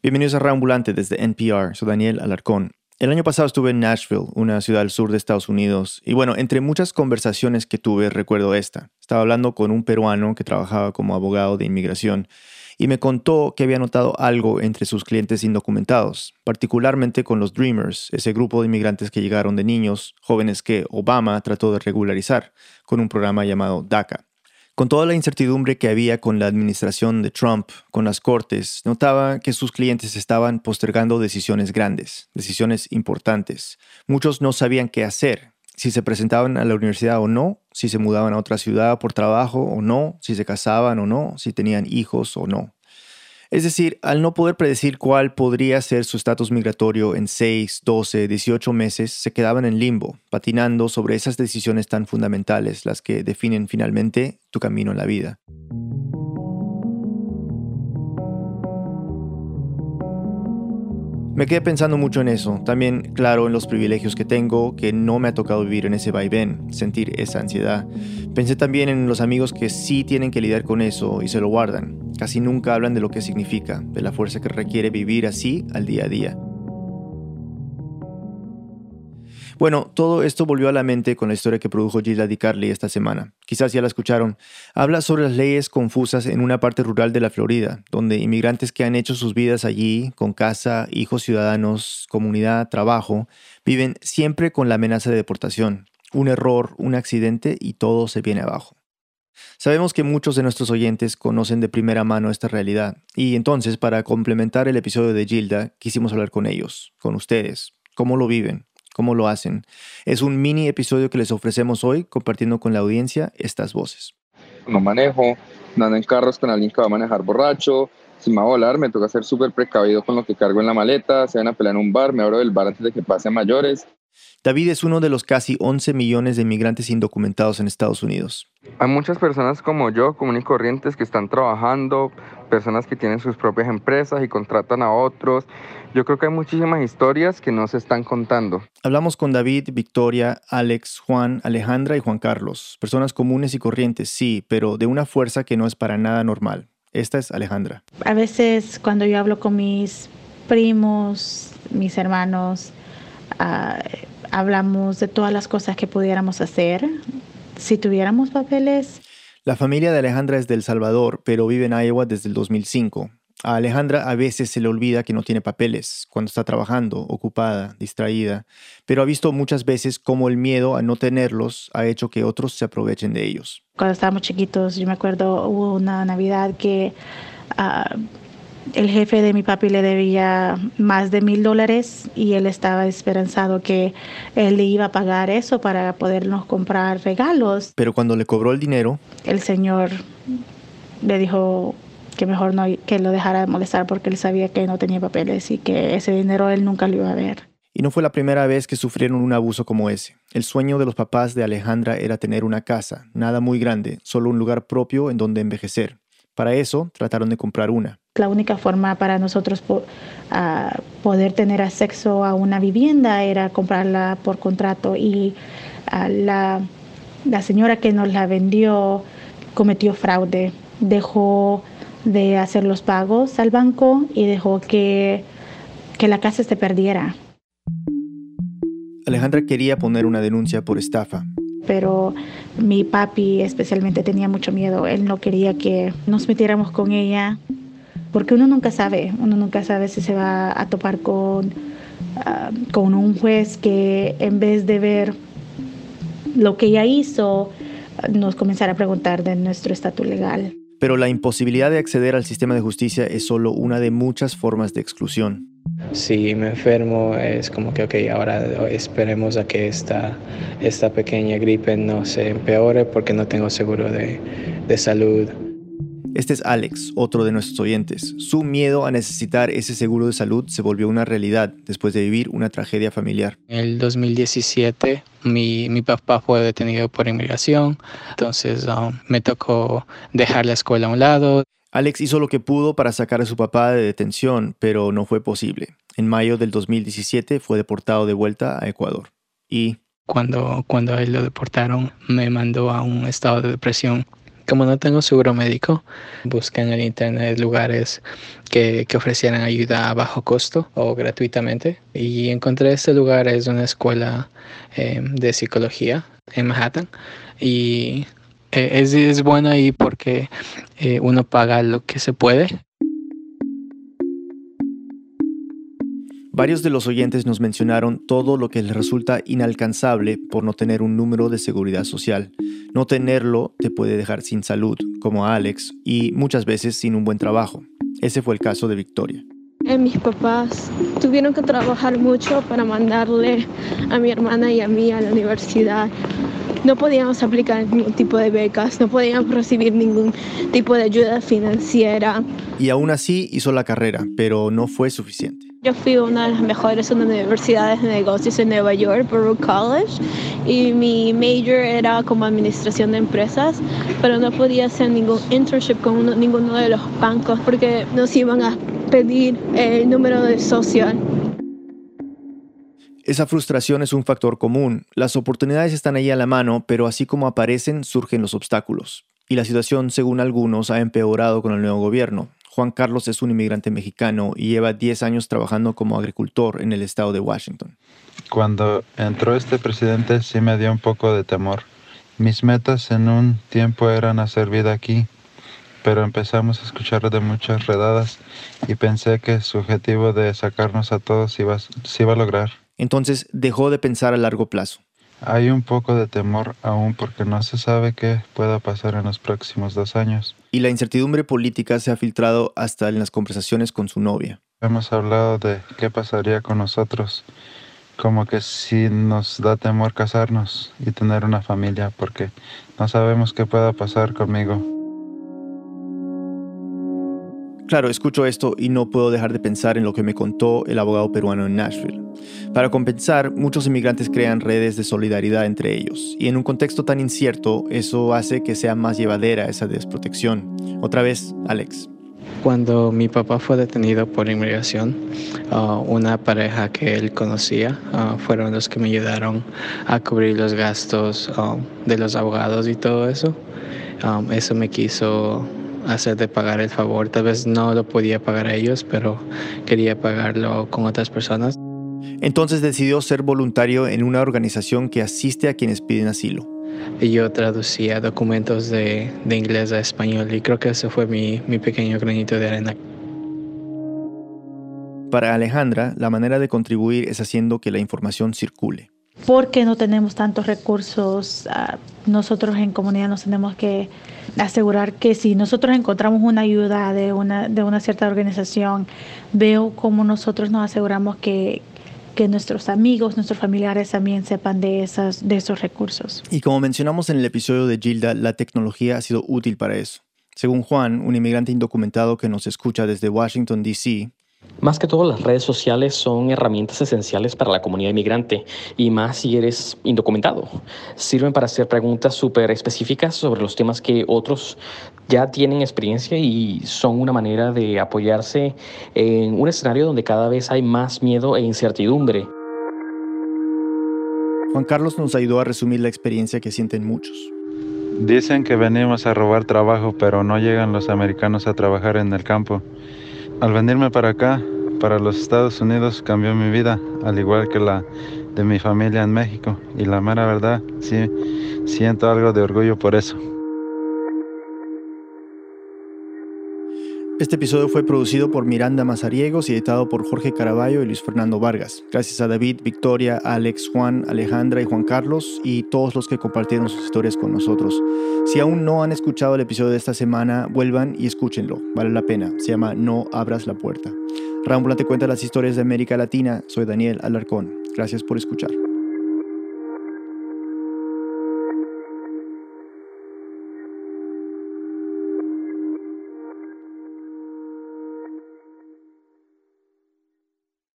Bienvenidos a Reambulante desde NPR. Soy Daniel Alarcón. El año pasado estuve en Nashville, una ciudad al sur de Estados Unidos, y bueno, entre muchas conversaciones que tuve recuerdo esta. Estaba hablando con un peruano que trabajaba como abogado de inmigración y me contó que había notado algo entre sus clientes indocumentados, particularmente con los Dreamers, ese grupo de inmigrantes que llegaron de niños, jóvenes que Obama trató de regularizar con un programa llamado DACA. Con toda la incertidumbre que había con la administración de Trump, con las cortes, notaba que sus clientes estaban postergando decisiones grandes, decisiones importantes. Muchos no sabían qué hacer, si se presentaban a la universidad o no, si se mudaban a otra ciudad por trabajo o no, si se casaban o no, si tenían hijos o no. Es decir, al no poder predecir cuál podría ser su estatus migratorio en 6, 12, 18 meses, se quedaban en limbo, patinando sobre esas decisiones tan fundamentales, las que definen finalmente tu camino en la vida. Me quedé pensando mucho en eso, también claro en los privilegios que tengo, que no me ha tocado vivir en ese vaivén, sentir esa ansiedad. Pensé también en los amigos que sí tienen que lidiar con eso y se lo guardan. Casi nunca hablan de lo que significa, de la fuerza que requiere vivir así al día a día. Bueno, todo esto volvió a la mente con la historia que produjo Gilda Di Carli esta semana. Quizás ya la escucharon. Habla sobre las leyes confusas en una parte rural de la Florida, donde inmigrantes que han hecho sus vidas allí, con casa, hijos ciudadanos, comunidad, trabajo, viven siempre con la amenaza de deportación. Un error, un accidente y todo se viene abajo. Sabemos que muchos de nuestros oyentes conocen de primera mano esta realidad, y entonces para complementar el episodio de Gilda, quisimos hablar con ellos, con ustedes, cómo lo viven, cómo lo hacen. Es un mini episodio que les ofrecemos hoy compartiendo con la audiencia estas voces. No manejo, ando en carros con alguien que va a manejar borracho. Si me va a volar, me toca ser súper precavido con lo que cargo en la maleta. Se van a pelear en un bar, me abro del bar antes de que pase mayores. David es uno de los casi 11 millones de inmigrantes indocumentados en Estados Unidos. Hay muchas personas como yo, común y corrientes, que están trabajando, personas que tienen sus propias empresas y contratan a otros. Yo creo que hay muchísimas historias que no se están contando. Hablamos con David, Victoria, Alex, Juan, Alejandra y Juan Carlos. Personas comunes y corrientes, sí, pero de una fuerza que no es para nada normal. Esta es Alejandra. A veces cuando yo hablo con mis primos, mis hermanos, uh, hablamos de todas las cosas que pudiéramos hacer si tuviéramos papeles. La familia de Alejandra es de El Salvador, pero vive en Iowa desde el 2005. A Alejandra a veces se le olvida que no tiene papeles cuando está trabajando, ocupada, distraída, pero ha visto muchas veces cómo el miedo a no tenerlos ha hecho que otros se aprovechen de ellos. Cuando estábamos chiquitos, yo me acuerdo, hubo una Navidad que uh, el jefe de mi papi le debía más de mil dólares y él estaba esperanzado que él le iba a pagar eso para podernos comprar regalos. Pero cuando le cobró el dinero, el señor le dijo que mejor no que lo dejara de molestar porque él sabía que no tenía papeles y que ese dinero él nunca lo iba a ver. Y no fue la primera vez que sufrieron un abuso como ese. El sueño de los papás de Alejandra era tener una casa, nada muy grande, solo un lugar propio en donde envejecer. Para eso trataron de comprar una. La única forma para nosotros poder tener acceso a una vivienda era comprarla por contrato y la, la señora que nos la vendió cometió fraude. Dejó de hacer los pagos al banco y dejó que, que la casa se perdiera. Alejandra quería poner una denuncia por estafa, pero mi papi especialmente tenía mucho miedo. Él no quería que nos metiéramos con ella, porque uno nunca sabe, uno nunca sabe si se va a topar con, ah, con un juez que en vez de ver lo que ella hizo, nos comenzara a preguntar de nuestro estatus legal. Pero la imposibilidad de acceder al sistema de justicia es solo una de muchas formas de exclusión. Si me enfermo es como que, ok, ahora esperemos a que esta, esta pequeña gripe no se empeore porque no tengo seguro de, de salud. Este es Alex, otro de nuestros oyentes. Su miedo a necesitar ese seguro de salud se volvió una realidad después de vivir una tragedia familiar. En el 2017 mi, mi papá fue detenido por inmigración, entonces um, me tocó dejar la escuela a un lado. Alex hizo lo que pudo para sacar a su papá de detención, pero no fue posible. En mayo del 2017 fue deportado de vuelta a Ecuador. Y cuando, cuando a él lo deportaron, me mandó a un estado de depresión Como no tengo seguro médico, busqué en el internet lugares que, que, ofrecieran ayuda a bajo costo o gratuitamente. Y encontré este lugar, es una escuela eh, de psicología en Manhattan. Y eh, es, es bueno ahí porque eh, uno paga lo que se puede Varios de los oyentes nos mencionaron todo lo que les resulta inalcanzable por no tener un número de seguridad social. No tenerlo te puede dejar sin salud, como a Alex, y muchas veces sin un buen trabajo. Ese fue el caso de Victoria. Eh, mis papás tuvieron que trabajar mucho para mandarle a mi hermana y a mí a la universidad. No podíamos aplicar ningún tipo de becas, no podíamos recibir ningún tipo de ayuda financiera. Y aún así hizo la carrera, pero no fue suficiente. Yo fui una de las mejores universidades de negocios en Nueva York, Baruch College, y mi major era como administración de empresas, pero no podía hacer ningún internship con ninguno de los bancos porque nos iban a pedir el número de social. Esa frustración es un factor común. Las oportunidades están ahí a la mano, pero así como aparecen, surgen los obstáculos. Y la situación, según algunos, ha empeorado con el nuevo gobierno. Juan Carlos es un inmigrante mexicano y lleva 10 años trabajando como agricultor en el estado de Washington. Cuando entró este presidente sí me dio un poco de temor. Mis metas en un tiempo eran hacer vida aquí, pero empezamos a escuchar de muchas redadas y pensé que su objetivo de sacarnos a todos iba, iba a lograr. Entonces dejó de pensar a largo plazo. Hay un poco de temor aún porque no se sabe qué pueda pasar en los próximos dos años. Y la incertidumbre política se ha filtrado hasta en las conversaciones con su novia. Hemos hablado de qué pasaría con nosotros, como que si nos da temor casarnos y tener una familia, porque no sabemos qué pueda pasar conmigo. Claro, escucho esto y no puedo dejar de pensar en lo que me contó el abogado peruano en Nashville. Para compensar, muchos inmigrantes crean redes de solidaridad entre ellos, y en un contexto tan incierto, eso hace que sea más llevadera esa desprotección. Otra vez, Alex. Cuando mi papá fue detenido por inmigración, uh, una pareja que él conocía uh, fueron los que me ayudaron a cubrir los gastos uh, de los abogados y todo eso. Um, eso me quiso hacer de pagar el favor. Tal vez no lo podía pagar a ellos, pero quería pagarlo con otras personas. Entonces decidió ser voluntario en una organización que asiste a quienes piden asilo. Yo traducía documentos de, de inglés a español y creo que ese fue mi, mi pequeño granito de arena. Para Alejandra, la manera de contribuir es haciendo que la información circule. Porque no tenemos tantos recursos, uh, nosotros en comunidad nos tenemos que asegurar que si nosotros encontramos una ayuda de una, de una cierta organización, veo cómo nosotros nos aseguramos que, que nuestros amigos, nuestros familiares también sepan de, esas, de esos recursos. Y como mencionamos en el episodio de Gilda, la tecnología ha sido útil para eso. Según Juan, un inmigrante indocumentado que nos escucha desde Washington, D.C., más que todo, las redes sociales son herramientas esenciales para la comunidad inmigrante y más si eres indocumentado. Sirven para hacer preguntas súper específicas sobre los temas que otros ya tienen experiencia y son una manera de apoyarse en un escenario donde cada vez hay más miedo e incertidumbre. Juan Carlos nos ayudó a resumir la experiencia que sienten muchos. Dicen que venimos a robar trabajo, pero no llegan los americanos a trabajar en el campo. Al venirme para acá, para los Estados Unidos, cambió mi vida, al igual que la de mi familia en México. Y la mera verdad, sí, siento algo de orgullo por eso. Este episodio fue producido por Miranda Mazariegos y editado por Jorge Caraballo y Luis Fernando Vargas. Gracias a David, Victoria, Alex, Juan, Alejandra y Juan Carlos y todos los que compartieron sus historias con nosotros. Si aún no han escuchado el episodio de esta semana, vuelvan y escúchenlo. Vale la pena. Se llama No abras la puerta. Rambula te cuenta las historias de América Latina. Soy Daniel Alarcón. Gracias por escuchar.